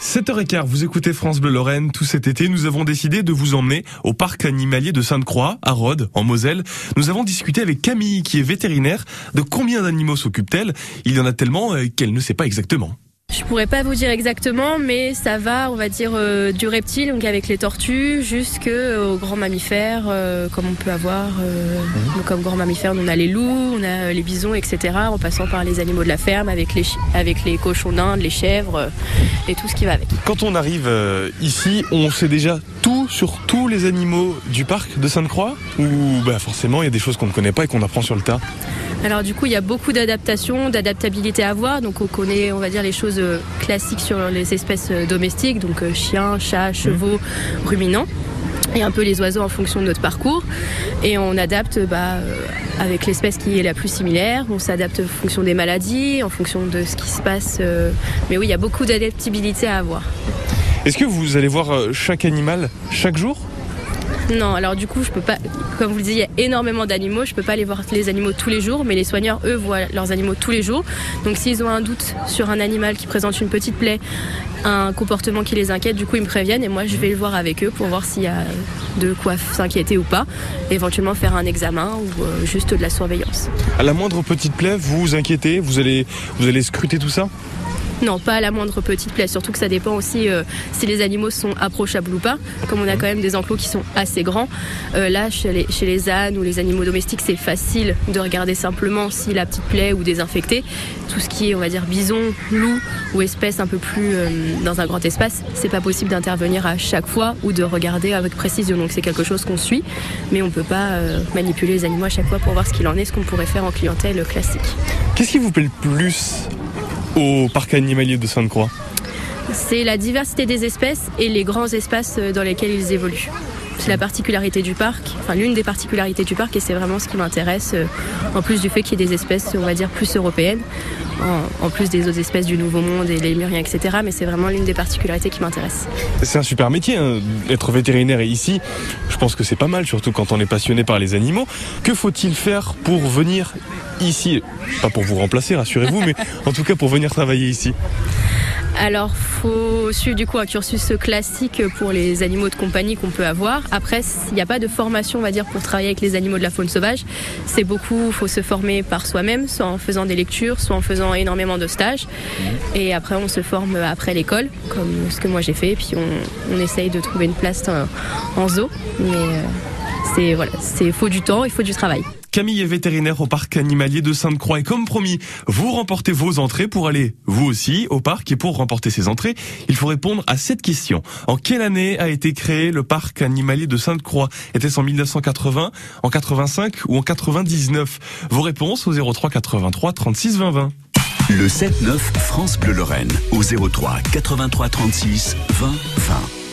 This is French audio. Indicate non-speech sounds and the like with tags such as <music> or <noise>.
7h15, vous écoutez France Bleu Lorraine. Tout cet été, nous avons décidé de vous emmener au parc animalier de Sainte-Croix, à Rhodes, en Moselle. Nous avons discuté avec Camille, qui est vétérinaire. De combien d'animaux s'occupe-t-elle Il y en a tellement euh, qu'elle ne sait pas exactement. Je pourrais pas vous dire exactement, mais ça va, on va dire, euh, du reptile, donc avec les tortues, jusqu'aux grands mammifères, euh, comme on peut avoir. Euh, donc comme grands mammifères, on a les loups, on a les bisons, etc. En passant par les animaux de la ferme, avec les, avec les cochons d'Inde, les chèvres euh, et tout ce qui va avec. Quand on arrive euh, ici, on sait déjà tout sur tous les animaux du parc de Sainte-Croix Ou bah, forcément, il y a des choses qu'on ne connaît pas et qu'on apprend sur le tas Alors du coup, il y a beaucoup d'adaptations, d'adaptabilité à voir. Donc on connaît, on va dire, les choses euh, classiques sur les espèces euh, domestiques, donc euh, chiens, chats, chevaux, ruminants. Et un peu les oiseaux en fonction de notre parcours. Et on adapte bah, avec l'espèce qui est la plus similaire. On s'adapte en fonction des maladies, en fonction de ce qui se passe. Mais oui, il y a beaucoup d'adaptabilité à avoir. Est-ce que vous allez voir euh, chaque animal chaque jour? Non, alors du coup, je peux pas. Comme vous le disiez, il y a énormément d'animaux. Je peux pas aller voir les animaux tous les jours, mais les soigneurs, eux, voient leurs animaux tous les jours. Donc, s'ils ont un doute sur un animal qui présente une petite plaie, un comportement qui les inquiète, du coup, ils me préviennent et moi, je vais le voir avec eux pour voir s'il y a de quoi s'inquiéter ou pas. Éventuellement faire un examen ou euh, juste de la surveillance. À la moindre petite plaie, vous vous inquiétez? Vous allez, vous allez scruter tout ça? Non, pas à la moindre petite plaie. Surtout que ça dépend aussi euh, si les animaux sont approchables ou pas. Comme on a quand même des enclos qui sont assez grands. euh, là, chez les, chez les ânes ou les animaux domestiques, c'est facile de regarder simplement si la petite plaie ou désinfectée. Tout ce qui est, on va dire, bison, loup ou espèce un peu plus euh, dans un grand espace, c'est pas possible d'intervenir à chaque fois ou de regarder avec précision. Donc c'est quelque chose qu'on suit, mais on peut pas manipuler les animaux à chaque fois pour voir ce qu'il en est, ce qu'on pourrait faire en clientèle classique. Qu'est-ce qui vous plaît le plus au parc animalier de Sainte-Croix C'est la diversité des espèces et les grands espaces euh, dans lesquels ils évoluent. C'est la particularité du parc, enfin l'une des particularités du parc et c'est vraiment ce qui m'intéresse, euh, en plus du fait qu'il y ait des espèces, on va dire, plus européennes, en, en plus des autres espèces du Nouveau Monde et les lémuriens, etc. Mais c'est vraiment l'une des particularités qui m'intéresse. C'est un super métier, hein, être vétérinaire et ici, je pense que c'est pas mal, surtout quand on est passionné par les animaux. Que faut-il faire pour venir ici? Pas pour vous remplacer, rassurez-vous, mais <laughs> en tout cas pour venir travailler ici. Alors, faut suivre du coup un cursus classique pour les animaux de compagnie qu'on peut avoir. Après, il n'y a pas de formation, on va dire, pour travailler avec les animaux de la faune sauvage. C'est beaucoup, faut se former par soi-même, soit en faisant des lectures, soit en faisant énormément de stages. Et après, on se forme après l'école, comme ce que moi j'ai fait. Et puis, on, on essaye de trouver une place en, en zoo. Mais euh, c'est voilà, c'est faut du temps, il faut du travail. Camille est vétérinaire au parc animalier de Sainte-Croix et comme promis, vous remportez vos entrées pour aller, vous aussi, au parc et pour remporter ces entrées, il faut répondre à cette question. En quelle année a été créé le parc animalier de Sainte-Croix? Était-ce en 1980, en 85 ou en 99 Vos réponses au 03 83 36 20 20. Le 7-9 France Bleu Lorraine au 03 83 36 20 20.